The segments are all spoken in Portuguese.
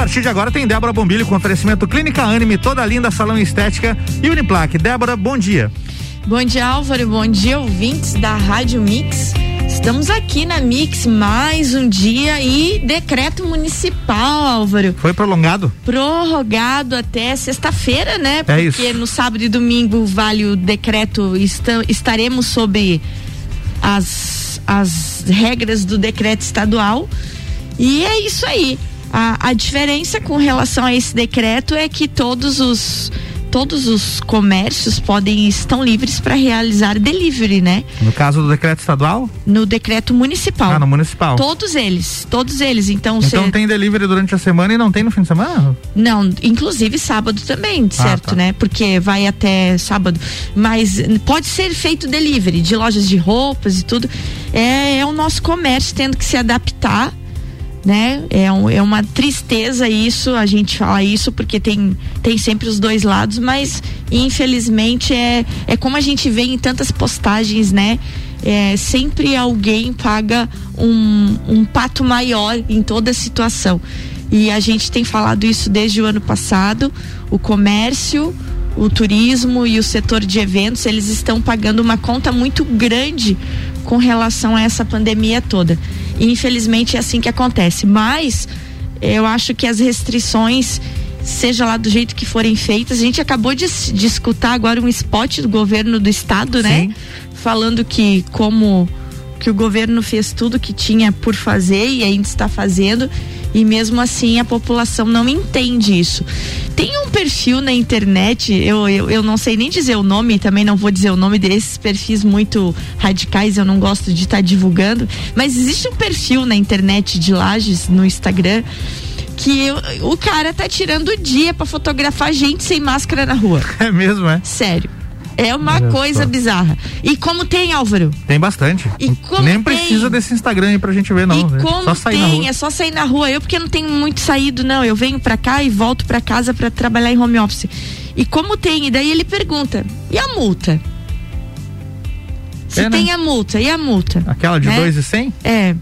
partir de agora tem Débora Bombilho com oferecimento Clínica Anime, toda linda, salão estética e Uniplaque. Débora, bom dia. Bom dia, Álvaro. Bom dia, ouvintes da Rádio Mix. Estamos aqui na Mix mais um dia e decreto municipal, Álvaro. Foi prolongado? Prorrogado até sexta-feira, né? É Porque isso. no sábado e domingo vale o decreto, esta- estaremos sobre as, as regras do decreto estadual. E é isso aí. A, a diferença com relação a esse decreto é que todos os todos os comércios podem estão livres para realizar delivery, né? No caso do decreto estadual? No decreto municipal. Ah, no municipal. Todos eles, todos eles. Então, Então cê- tem delivery durante a semana e não tem no fim de semana? não, inclusive sábado também, certo, tá. né? Porque vai até sábado. Mas pode ser feito delivery de lojas de roupas e tudo. É, é o nosso comércio tendo que se adaptar, né? É, um- é uma tristeza isso, a gente fala isso, porque tem, tem sempre os dois lados, mas infelizmente é, é como a gente vê em tantas postagens, né? É, sempre alguém paga um, um pato maior em toda a situação. E a gente tem falado isso desde o ano passado. O comércio, o turismo e o setor de eventos, eles estão pagando uma conta muito grande com relação a essa pandemia toda. E infelizmente é assim que acontece. Mas eu acho que as restrições, seja lá do jeito que forem feitas, a gente acabou de, de escutar agora um spot do governo do estado, né? Sim. Falando que como que o governo fez tudo que tinha por fazer e ainda está fazendo e mesmo assim a população não entende isso. Tem um perfil na internet, eu, eu, eu não sei nem dizer o nome, também não vou dizer o nome desses perfis muito radicais, eu não gosto de estar divulgando, mas existe um perfil na internet de Lages, no Instagram, que eu- o cara tá tirando o dia pra fotografar gente sem máscara na rua. É mesmo, é? Sério. É uma Olha coisa só. bizarra. E como tem, Álvaro? Tem bastante. E como Nem tem? precisa desse Instagram aí pra gente ver, não. e né? como Só sair tem, é só sair na rua. Eu porque não tenho muito saído, não. Eu venho pra cá e volto pra casa pra trabalhar em home office. E como tem? E daí ele pergunta: e a multa? Se É, né? tem a multa, e a multa? Aquela de né? 2 e 100? É,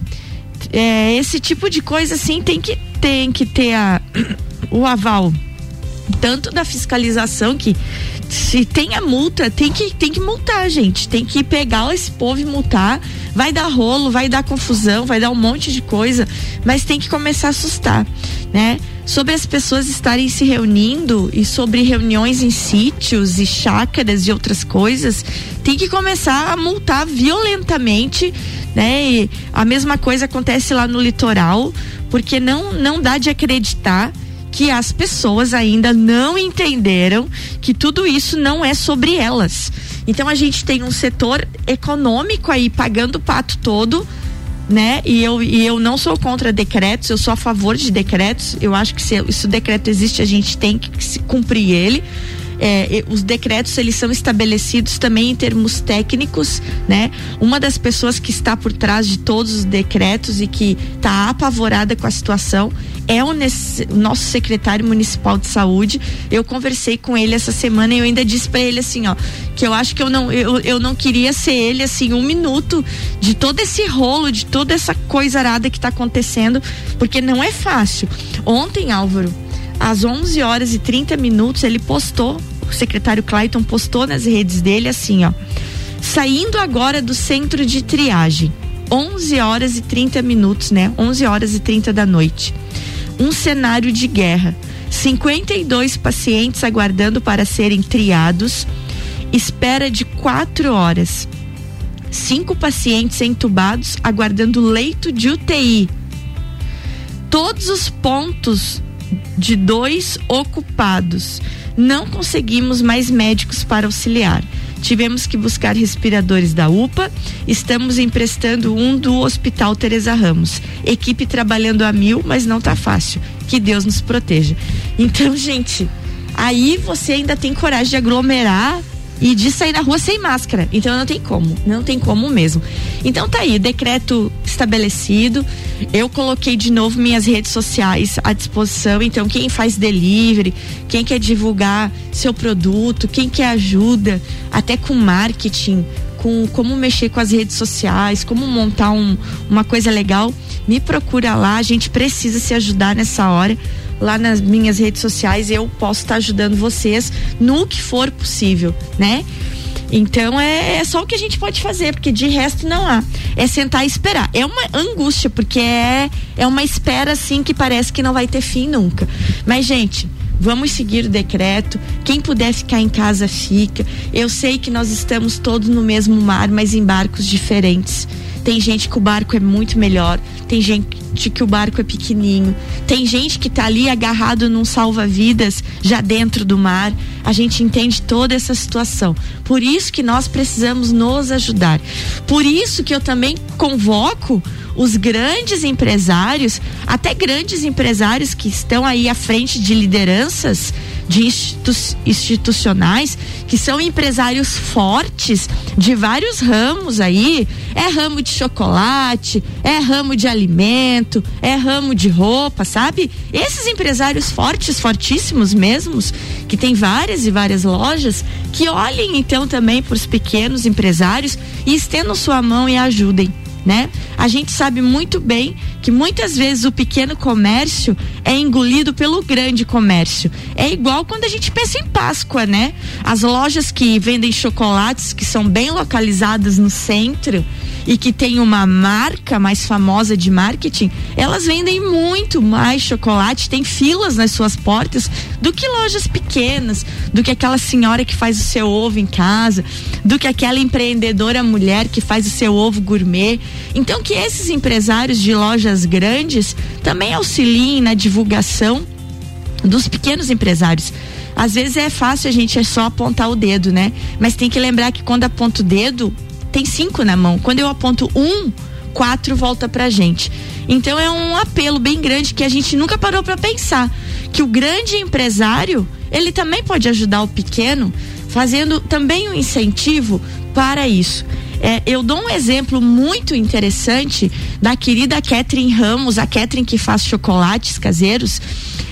é, esse tipo de coisa assim tem que, tem que ter a, o aval tanto da fiscalização que se tem a multa, tem que, tem que multar, gente. Tem que pegar esse povo e multar. Vai dar rolo, vai dar confusão, vai dar um monte de coisa, mas tem que começar a assustar, né? Sobre as pessoas estarem se reunindo e sobre reuniões em sítios e chácaras e outras coisas, tem que começar a multar violentamente, né? E a mesma coisa acontece lá no litoral, porque não não dá de acreditar que as pessoas ainda não entenderam que tudo isso não é sobre elas. Então a gente tem um setor econômico aí pagando o pato todo, né? E eu, e eu não sou contra decretos, eu sou a favor de decretos. Eu acho que se, se o decreto existe, a gente tem que cumprir ele. É, os decretos eles são estabelecidos também em termos técnicos, né? Uma das pessoas que está por trás de todos os decretos e que está apavorada com a situação é o nosso secretário municipal de saúde. Eu conversei com ele essa semana e eu ainda disse para ele assim, ó, que eu acho que eu não eu, eu não queria ser ele assim um minuto de todo esse rolo, de toda essa coisa arada que está acontecendo, porque não é fácil. Ontem, Álvaro, às 11 horas e 30 minutos, ele postou, o secretário Clayton postou nas redes dele assim, ó. Saindo agora do centro de triagem, 11 horas e 30 minutos, né? 11 horas e 30 da noite. Um cenário de guerra. 52 pacientes aguardando para serem triados. Espera de quatro horas. Cinco pacientes entubados aguardando leito de UTI todos os pontos de dois ocupados. Não conseguimos mais médicos para auxiliar. Tivemos que buscar respiradores da UPA. Estamos emprestando um do Hospital Teresa Ramos. Equipe trabalhando a mil, mas não tá fácil. Que Deus nos proteja. Então, gente, aí você ainda tem coragem de aglomerar e de sair na rua sem máscara. Então não tem como, não tem como mesmo. Então tá aí, decreto estabelecido. Eu coloquei de novo minhas redes sociais à disposição. Então quem faz delivery, quem quer divulgar seu produto, quem quer ajuda, até com marketing, com como mexer com as redes sociais, como montar um, uma coisa legal, me procura lá. A gente precisa se ajudar nessa hora. Lá nas minhas redes sociais eu posso estar ajudando vocês no que for possível, né? Então é, é, só o que a gente pode fazer, porque de resto não há. É sentar e esperar. É uma angústia, porque é, é uma espera assim que parece que não vai ter fim nunca. Mas, gente, Vamos seguir o decreto. Quem puder ficar em casa, fica. Eu sei que nós estamos todos no mesmo mar, mas em barcos diferentes. Tem gente que o barco é muito melhor, tem gente que o barco é pequenininho, tem gente que está ali agarrado num salva-vidas já dentro do mar. A gente entende toda essa situação. Por isso que nós precisamos nos ajudar. Por isso que eu também convoco os grandes empresários, até grandes empresários que estão aí à frente de lideranças de institu institucionais, que são empresários fortes de vários ramos aí. É ramo de chocolate, é ramo de alimento, é ramo de roupa, sabe? Esses empresários fortes, fortíssimos mesmos, que tem várias e várias lojas, que olhem então também para os pequenos empresários e estendam sua mão e ajudem né? A gente sabe muito bem que muitas vezes o pequeno comércio é engolido pelo grande comércio. É igual quando a gente pensa em Páscoa, né? As lojas que vendem chocolates que são bem localizadas no centro e que tem uma marca mais famosa de marketing, elas vendem muito mais chocolate, tem filas nas suas portas do que lojas pequenas, do que aquela senhora que faz o seu ovo em casa, do que aquela empreendedora mulher que faz o seu ovo gourmet. Então que esses empresários de lojas grandes também auxiliem na divulgação dos pequenos empresários. Às vezes é fácil a gente é só apontar o dedo, né? Mas tem que lembrar que quando aponta o dedo, tem cinco na mão. Quando eu aponto um, quatro volta pra gente. Então é um apelo bem grande que a gente nunca parou para pensar. Que o grande empresário, ele também pode ajudar o pequeno, fazendo também um incentivo para isso. É, eu dou um exemplo muito interessante da querida Catherine Ramos, a Catherine que faz chocolates caseiros,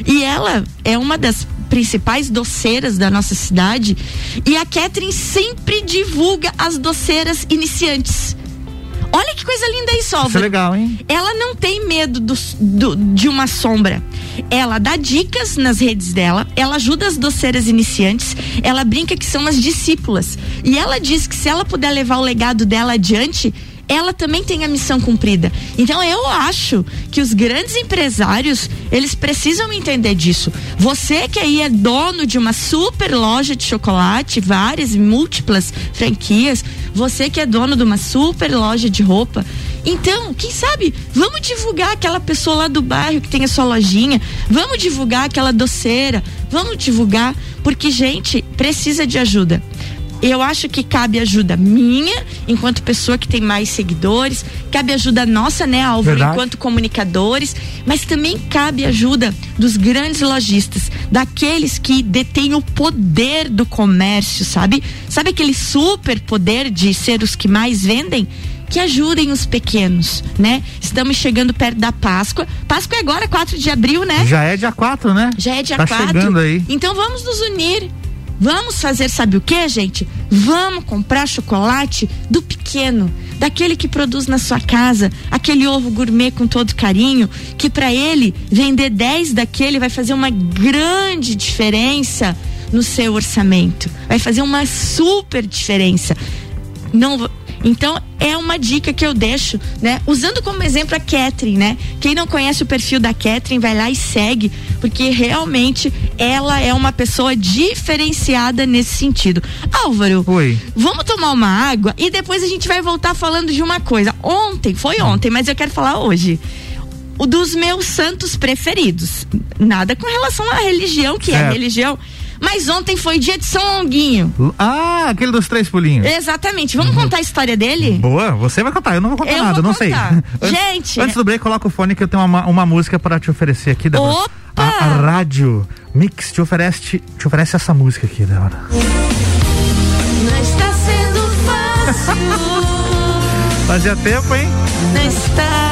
e ela é uma das principais doceiras da nossa cidade. E a Catherine sempre divulga as doceiras iniciantes. Olha que coisa linda isso, Álvaro. Isso é legal, hein? Ela não tem medo do, do, de uma sombra. Ela dá dicas nas redes dela, ela ajuda as doceiras iniciantes, ela brinca que são as discípulas. E ela diz que se ela puder levar o legado dela adiante, ela também tem a missão cumprida. Então eu acho que os grandes empresários, eles precisam entender disso. Você que aí é dono de uma super loja de chocolate, várias, múltiplas franquias, você que é dono de uma super loja de roupa, então, quem sabe, vamos divulgar aquela pessoa lá do bairro que tem a sua lojinha, vamos divulgar aquela doceira, vamos divulgar, porque gente precisa de ajuda eu acho que cabe ajuda minha, enquanto pessoa que tem mais seguidores, cabe ajuda nossa, né, Álvaro, Verdade. enquanto comunicadores, mas também cabe ajuda dos grandes lojistas, daqueles que detêm o poder do comércio, sabe? Sabe aquele super poder de ser os que mais vendem? que ajudem os pequenos, né? Estamos chegando perto da Páscoa. Páscoa é agora, 4 de abril, né? Já é dia 4, né? Já é dia tá 4. Chegando aí. Então vamos nos unir Vamos fazer, sabe o que, gente? Vamos comprar chocolate do pequeno, daquele que produz na sua casa, aquele ovo gourmet com todo carinho, que para ele vender 10 daquele vai fazer uma grande diferença no seu orçamento. Vai fazer uma super diferença. Não então, é uma dica que eu deixo, né? Usando como exemplo a Catherine, né? Quem não conhece o perfil da Catherine, vai lá e segue, porque realmente ela é uma pessoa diferenciada nesse sentido. Álvaro, Oi. vamos tomar uma água e depois a gente vai voltar falando de uma coisa. Ontem, foi ontem, mas eu quero falar hoje o dos meus santos preferidos. Nada com relação à religião, que é é religião. Mas ontem foi dia de São Longuinho. Ah, aquele dos três pulinhos. Exatamente. Vamos uhum. contar a história dele? Boa, você vai contar. Eu não vou contar eu nada, vou não contar. sei. Gente. Antes do break, coloca o fone que eu tenho uma, uma música para te oferecer aqui, Débora. Opa! A, a, rádio Mix te oferece, te, te oferece essa música aqui, Débora. Não está sendo fácil. Fazia tempo, hein? Não está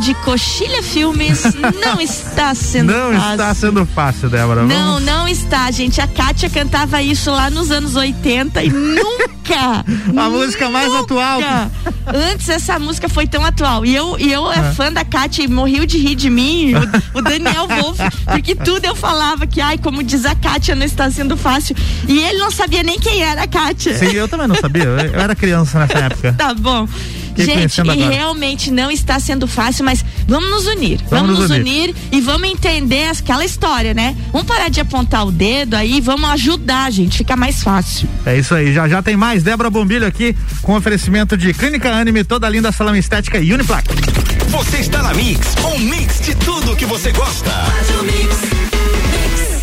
de Coxilha Filmes não está sendo não fácil. Não está sendo fácil, Débora. Não, Vamos... não está, gente. A Kátia cantava isso lá nos anos 80 e nunca. a música mais atual. Antes essa música foi tão atual. E eu, e eu é. fã da Kátia e de rir de mim, o, o Daniel Wolf, porque tudo eu falava que, ai, como diz a Kátia, não está sendo fácil. E ele não sabia nem quem era a Kátia. Sim, eu também não sabia. Eu era criança nessa época. tá bom. Gente, e agora. realmente não está sendo fácil, mas vamos nos unir. Vamos, vamos nos unir. unir. e vamos entender aquela história, né? Vamos parar de apontar o dedo aí, vamos ajudar, gente, fica mais fácil. É isso aí, já já tem mais. Débora Bombilho aqui com oferecimento de Clínica Anime, toda linda salão estética e Uniplac. Você está na Mix, um mix de tudo que você gosta.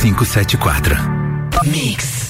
574. Mix.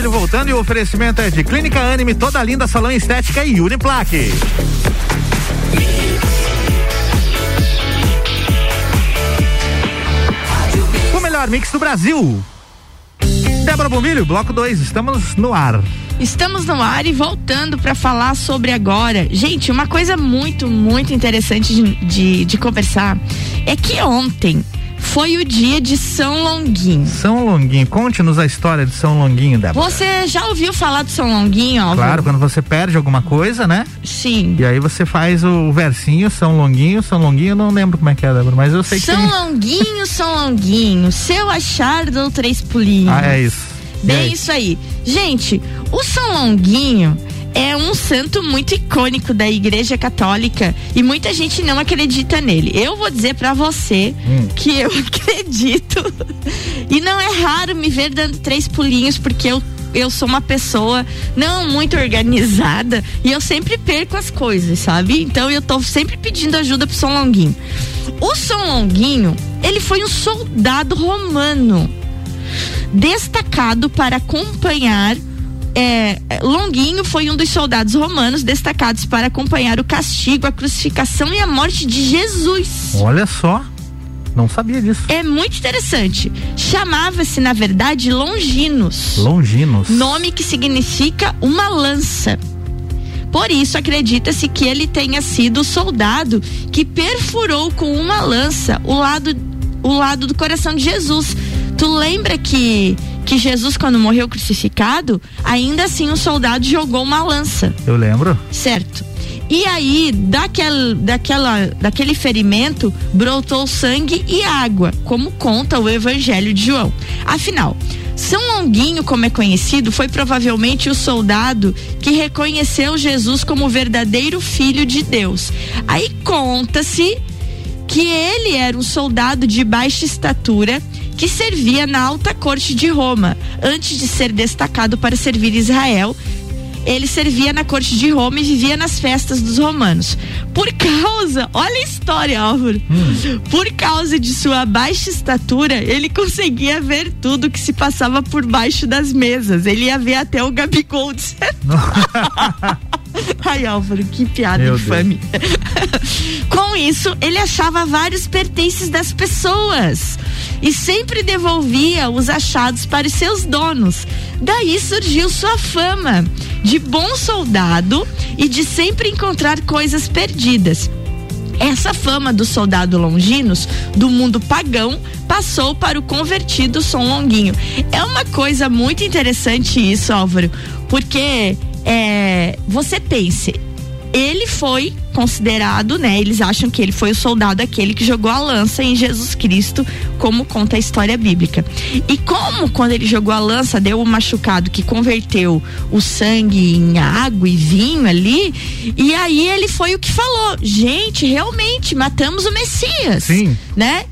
Voltando e o oferecimento é de Clínica Anime, toda linda salão estética e Uniplaque. O melhor mix do Brasil. Débora Bombilho, bloco 2, estamos no ar. Estamos no ar e voltando para falar sobre agora. Gente, uma coisa muito, muito interessante de, de, de conversar é que ontem foi o dia de São Longuinho. São Longuinho, conte-nos a história de São Longuinho, Débora. Você já ouviu falar de São Longuinho, ó? Claro, quando você perde alguma coisa, né? Sim. E aí você faz o versinho, São Longuinho, São Longuinho, eu não lembro como é que é, Débora, mas eu sei São que São tem... Longuinho, São Longuinho, se eu achar, dou três pulinhos. Ah, é isso. Bem isso aí. Gente, o São Longuinho é um santo muito icônico da Igreja Católica e muita gente não acredita nele. Eu vou dizer para você hum. que eu acredito. e não é raro me ver dando três pulinhos porque eu eu sou uma pessoa não muito organizada e eu sempre perco as coisas, sabe? Então eu tô sempre pedindo ajuda pro São Longuinho. O São Longuinho, ele foi um soldado romano destacado para acompanhar é, Longuinho foi um dos soldados romanos destacados para acompanhar o castigo, a crucificação e a morte de Jesus. Olha só. Não sabia disso. É muito interessante. Chamava-se, na verdade, Longinos. Longinos. Nome que significa uma lança. Por isso, acredita-se que ele tenha sido o soldado que perfurou com uma lança o lado, o lado do coração de Jesus. Tu lembra que que Jesus, quando morreu crucificado, ainda assim o um soldado jogou uma lança. Eu lembro. Certo. E aí, daquele, daquela, daquele ferimento, brotou sangue e água, como conta o Evangelho de João. Afinal, São Longuinho, como é conhecido, foi provavelmente o soldado que reconheceu Jesus como o verdadeiro filho de Deus. Aí conta-se que ele era um soldado de baixa estatura que servia na alta corte de Roma, antes de ser destacado para servir Israel ele servia na corte de Roma e vivia nas festas dos romanos. Por causa, olha a história, Álvaro. Por causa de sua baixa estatura, ele conseguia ver tudo que se passava por baixo das mesas. Ele ia ver até o Gabigol de Ai, Álvaro, que piada Meu infame. Com isso, ele achava vários pertences das pessoas e sempre devolvia os achados para os seus donos. Daí surgiu sua fama de bom soldado e de sempre encontrar coisas perdidas. Essa fama do soldado Longinos, do mundo pagão, passou para o convertido São Longuinho. É uma coisa muito interessante isso, Álvaro, porque é, você pense, ele foi considerado, né? Eles acham que ele foi o soldado aquele que jogou a lança em Jesus Cristo, como conta a história bíblica. E como quando ele jogou a lança deu o um machucado que converteu o sangue em água e vinho ali, e aí ele foi o que falou: "Gente, realmente matamos o Messias", Sim. né?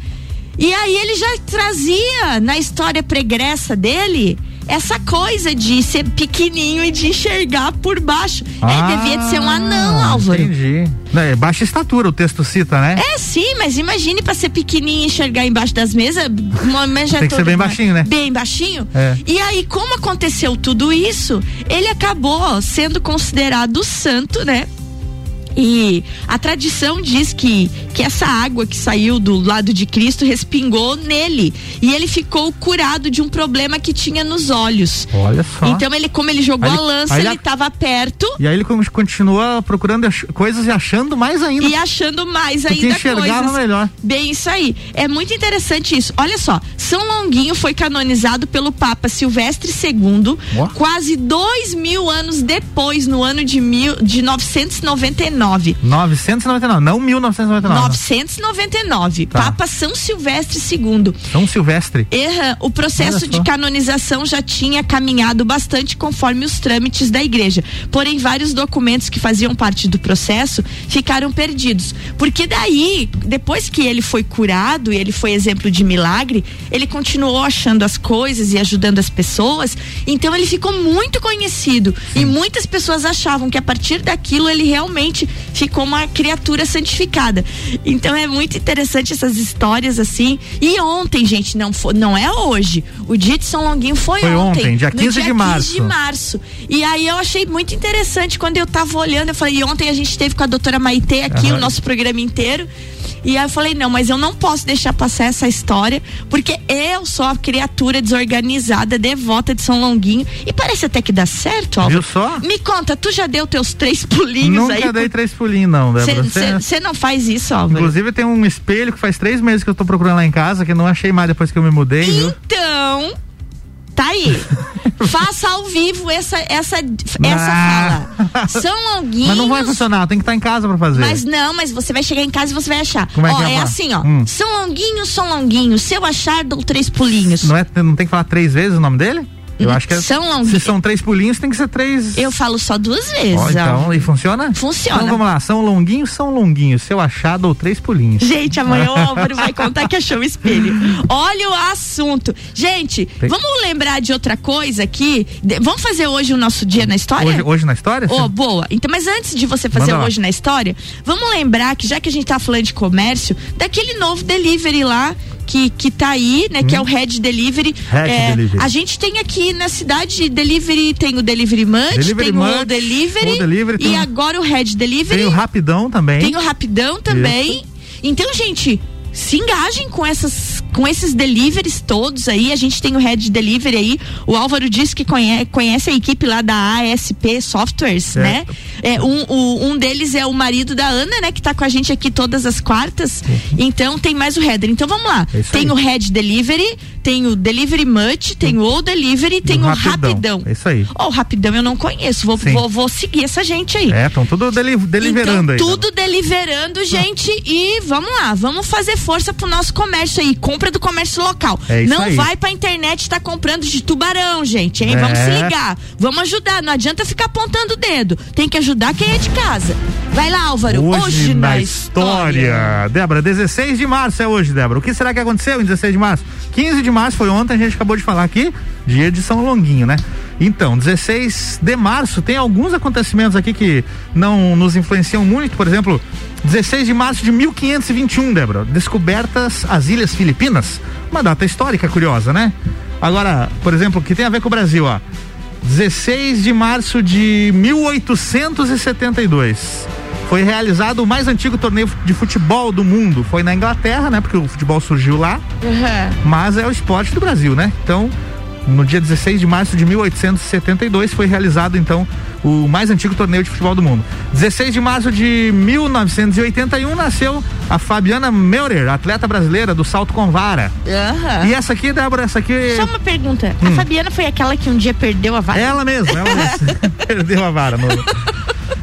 E aí ele já trazia na história pregressa dele essa coisa de ser pequenininho e de enxergar por baixo. Ah, é, devia de ser um anão, Álvaro. Entendi. É, baixa estatura, o texto cita, né? É, sim, mas imagine pra ser pequenininho e enxergar embaixo das mesas. Tem que ser bem baixinho, né? Bem baixinho. É. E aí, como aconteceu tudo isso, ele acabou sendo considerado santo, né? E a tradição diz que, que essa água que saiu do lado de Cristo respingou nele. E ele ficou curado de um problema que tinha nos olhos. Olha só. Então, ele, como ele jogou Aí a lança, ele estava perto E aí ele con- continua procurando coisas e achando mais ainda. e achando mais ainda enxergava coisas. melhor. Bem, isso aí. É muito interessante isso. Olha só, São Longuinho foi canonizado pelo Papa Silvestre II Ó. quase dois mil anos depois, no ano de, mil, de 999. 999, não 1999. 999. Tá. Papa São Silvestre II. São Silvestre. Erra, o processo de canonização já tinha caminhado bastante conforme os trâmites da igreja. Porém, vários documentos que faziam parte do processo ficaram perdidos. Porque daí, depois que ele foi curado e ele foi exemplo de milagre, ele continuou achando as coisas e ajudando as pessoas. Então ele ficou muito conhecido. E muitas pessoas achavam que a partir daquilo ele realmente ficou uma criatura santificada. Então é muito interessante essas histórias assim. E ontem, gente, não foi, não é hoje. O dia de São Longuinho foi, Foi ontem, dia no 15 dia de março. de março. E aí eu achei muito interessante quando eu tava olhando, eu falei, e ontem a gente teve com a doutora Maitê aqui Aham. o nosso programa inteiro. E aí eu falei, não, mas eu não posso deixar passar essa história, porque eu sou a criatura desorganizada, devota de São Longuinho. E parece até que dá certo, Álvaro. Viu só? Me conta, tu já deu teus três pulinhos aí? Nunca dei três pulinhos, não, Débora. Você- não faz isso, Álvaro? Inclusive tem um espelho que faz três meses que eu tô procurando lá em casa, que eu não achei mais depois que eu me mudei, viu? Então, tá aí. Faça ao vivo essa essa essa Ah. fala. São Longuinhos. Mas não vai funcionar, tem que estar em casa pra fazer. Mas não, mas você vai chegar em casa e você vai achar. Como é ó, que é, é assim, ó. Hum. São Longuinho, São Longuinho. Se eu achar, dou três pulinhos. Não, é, não tem que falar três vezes o nome dele? Eu acho que é. São. Se são três pulinhos, tem que ser três. Eu falo só duas vezes. Ó, ó. então, e funciona? Funciona. Então vamos lá, são longuinhos, são longuinhos. Se eu achar, dou três pulinhos. Gente, amanhã o Álvaro vai contar que achou o espelho. Olha o assunto. Gente, Tem- vamos lembrar de outra coisa aqui? De- vamos fazer hoje o nosso dia na história? Hoje, hoje na história? Oh, Sim. boa. Então, mas antes de você fazer Manda lá. hoje na história, vamos lembrar que já que a gente tá falando de comércio, daquele novo delivery lá que, que tá aí, né? Que é o Red Delivery. Hum. Red É, Delivery. A gente tem aqui na cidade Delivery, tem o Delivery Munch, Delivery tem o Munch, O Delivery, o Delivery, e o- agora o Red Delivery. Tem o rapidão também. Tem o Rapidão também. Então, gente, se engajem com essas com esses deliveries todos aí. A gente tem o Red Delivery aí. O Álvaro disse que conhece, conhece a equipe lá da ASP Softwares, Certo. né? É, um, o- um deles é o marido da Ana, né? Que tá com a gente aqui todas as quartas. Então tem mais o Header. Então vamos lá. É tem aí. o Red Delivery, tem o Delivery Much, tem o O Delivery, tem o o Rapidão. Rapidão. É isso aí. Ó, o Rapidão eu não conheço. Vou, Sim. vou, vou seguir essa gente aí. É, estão tudo deli deliverando então, aí. tudo deliverando, gente. E vamos lá, vamos fazer força pro nosso comércio aí. Compra do comércio local. É isso não aí. vai pra internet estar comprando de tubarão, gente, hein? É. Vamos se ligar. Vamos ajudar. Não adianta ficar apontando o dedo. Tem que ajudar quem é de casa. Vai lá, Álvaro. Hoje, na história. Débora, 16 de março é hoje, Débora. O que será que aconteceu em 16 de março? 15 de março foi ontem, a gente acabou de falar aqui, dia de São Longuinho, né? Então, 16 de março tem alguns acontecimentos aqui que não nos influenciam muito, por exemplo, 16 de março de 1521, Débora, descobertas as Ilhas Filipinas. Uma data histórica curiosa, né? Agora, por exemplo, que tem a ver com o Brasil, ó. 16 de março de 1872 foi realizado o mais antigo torneio de futebol do mundo. Foi na Inglaterra, né? Porque o futebol surgiu lá, Uhum. mas é o esporte do Brasil, né? Então, no dia 16 de março de 1872 foi realizado então o mais antigo torneio de futebol do mundo. 16 de março de 1981 nasceu a Fabiana Meurer, atleta brasileira do salto com vara. Aham. E essa aqui, Débora, essa aqui Só uma pergunta. Hum. A Fabiana foi aquela que um dia perdeu a vaga? Ela mesma, ela mesma. Perdeu a vara no,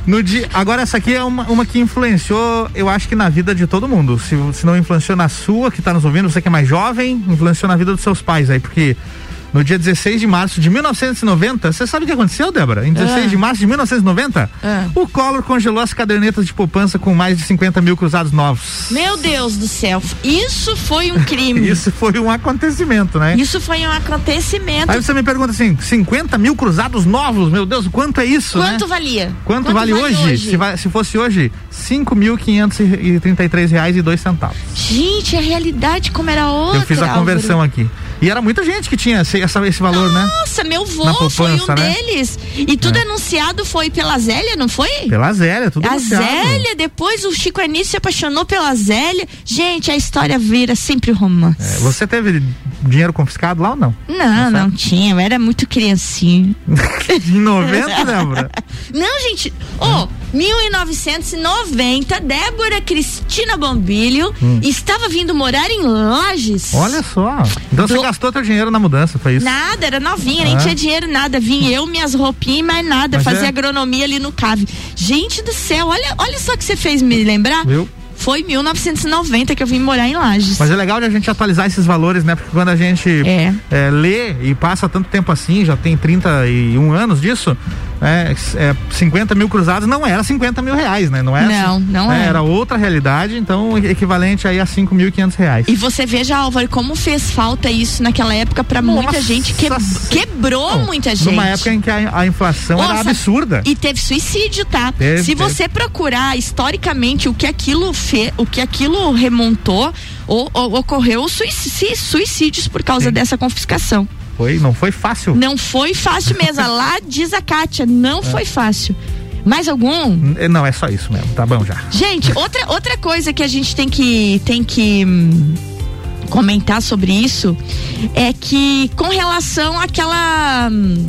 no dia. Agora, essa aqui é uma, uma que influenciou, eu acho que na vida de todo mundo. Se, se não influenciou na sua, que tá nos ouvindo, você que é mais jovem, influenciou na vida dos seus pais aí, porque. No dia 16 de março de 1990, você sabe o que aconteceu, Débora? Em 16 Ah. de março de 1990, Ah. o Collor congelou as cadernetas de poupança com mais de 50 mil cruzados novos. Meu Deus do céu. Isso foi um crime. Isso foi um acontecimento, né? Isso foi um acontecimento. Aí você me pergunta assim: 50 mil cruzados novos? Meu Deus, quanto é isso, né? Quanto valia? Quanto, vale, hoje? Se, vai- se fosse hoje, cinco mil quinhentos e trinta e três reais e dois centavos. Gente, a realidade como era outra. Eu fiz a Álvaro. conversão aqui. E era muita gente que tinha esse, esse valor, né? Nossa, meu vô Na foi um poupança, né? deles. E tudo É. anunciado foi pela Zélia, não foi? Pela Zélia, tudo a anunciado. Zélia, depois o Chico Anísio se apaixonou pela Zélia. Gente, a história vira sempre romance. É, você teve dinheiro confiscado lá ou não? Não, não tinha, eu era muito criancinha. Em 90, Débora? Não, gente, ô, 1990, Débora Cristina Bombilho estava vindo morar em Lages. Hum. Olha só. Então você Do- gastou teu dinheiro na mudança, foi isso? Nada, era novinha, nem Ah. tinha dinheiro, nada. Vim eu, minhas roupinhas e mais nada. Mas fazer é. agronomia ali no CAV. Gente do céu, olha, olha só que você fez me lembrar. Viu? Foi 1990 que eu vim morar em Lages. Mas é legal de a gente atualizar esses valores, né? Porque quando a gente É. é, lê e passa tanto tempo assim, já tem 31 anos disso, é, é, 50 mil cruzados não era 50 mil reais, né? Não, é Não, não é. é. Era outra realidade, então equivalente aí a 5.500 reais. E você veja, Álvaro, como fez falta isso naquela época pra muita gente. Que, quebrou Não, muita gente. Numa época em que a, a inflação era Nossa, absurda. E teve suicídio, tá? Teve, Se teve. você procurar historicamente o que aquilo fez, o que aquilo remontou, o- o- ocorreu suicídios por causa Sim. dessa confiscação. Foi, não foi fácil. Não foi fácil mesmo. Lá diz a Kátia, não foi fácil. Mais algum? É, Não, é só isso mesmo. Tá bom já. Gente, outra, outra coisa que a gente tem que, tem que hum, comentar sobre isso é que com relação àquela. hum,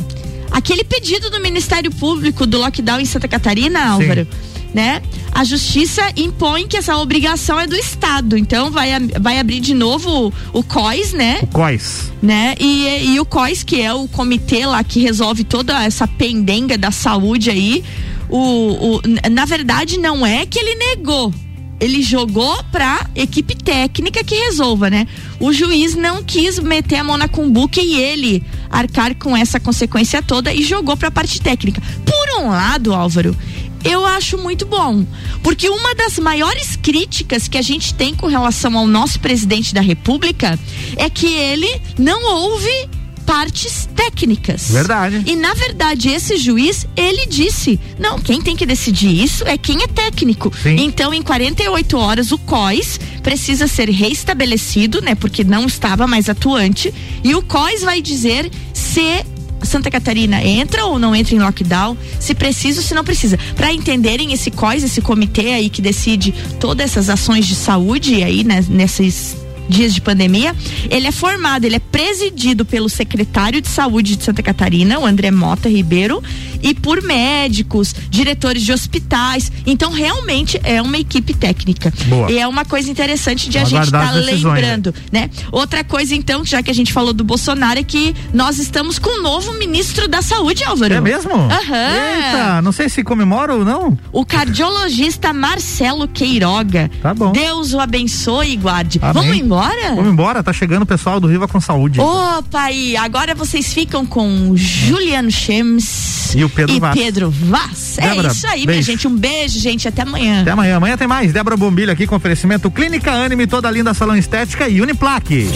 aquele pedido do Ministério Público do lockdown em Santa Catarina, Álvaro. Né? A justiça impõe que essa obrigação é do Estado. Então vai, vai abrir de novo o, o COIS, né? O COIS. né? E, e o COIS, que é o comitê lá que resolve toda essa pendenga da saúde aí, o, o- na verdade não é que ele negou. Ele jogou pra equipe técnica que resolva, né? O juiz não quis meter a mão na cumbuca e ele arcar com essa consequência toda e jogou pra parte técnica. Por um lado, Álvaro, eu acho muito bom. Porque uma das maiores críticas que a gente tem com relação ao nosso presidente da República é que ele não ouve partes técnicas. Verdade. E na verdade esse juiz, ele disse, não, quem tem que decidir isso é quem é técnico. Sim. Então em 48 horas o COIS precisa ser reestabelecido, né, porque não estava mais atuante, e o COIS vai dizer se Santa Catarina entra ou não entra em lockdown, se precisa ou se não precisa. Para entenderem esse COIS, esse comitê aí que decide todas essas ações de saúde aí né, nesses dias de pandemia, ele é formado, ele é presidido pelo secretário de saúde de Santa Catarina, o André Mota Ribeiro, e por médicos, diretores de hospitais. Então, realmente é uma equipe técnica. Boa. E é uma coisa interessante de Vamos a gente estar as decisões, lembrando, né? Outra coisa, então, já que a gente falou do Bolsonaro, é que nós estamos com um novo ministro da Saúde, Álvaro. É mesmo? Aham. Eita, não sei se comemora ou não. O cardiologista Marcelo Queiroga. Tá bom. Deus o abençoe e guarde. Amém. Vamos embora? Vamos embora, tá chegando o pessoal do Viva com Saúde. Opa, aí, agora vocês ficam com Juliano Chemes E o Pedro Vaz. Pedro Vaz. Débora, é isso aí, minha beijo. gente. Um beijo, gente. Até amanhã. Até amanhã. Amanhã tem mais. Débora Bombilho aqui com oferecimento Clínica Anime, toda linda salão estética e Uniplaque.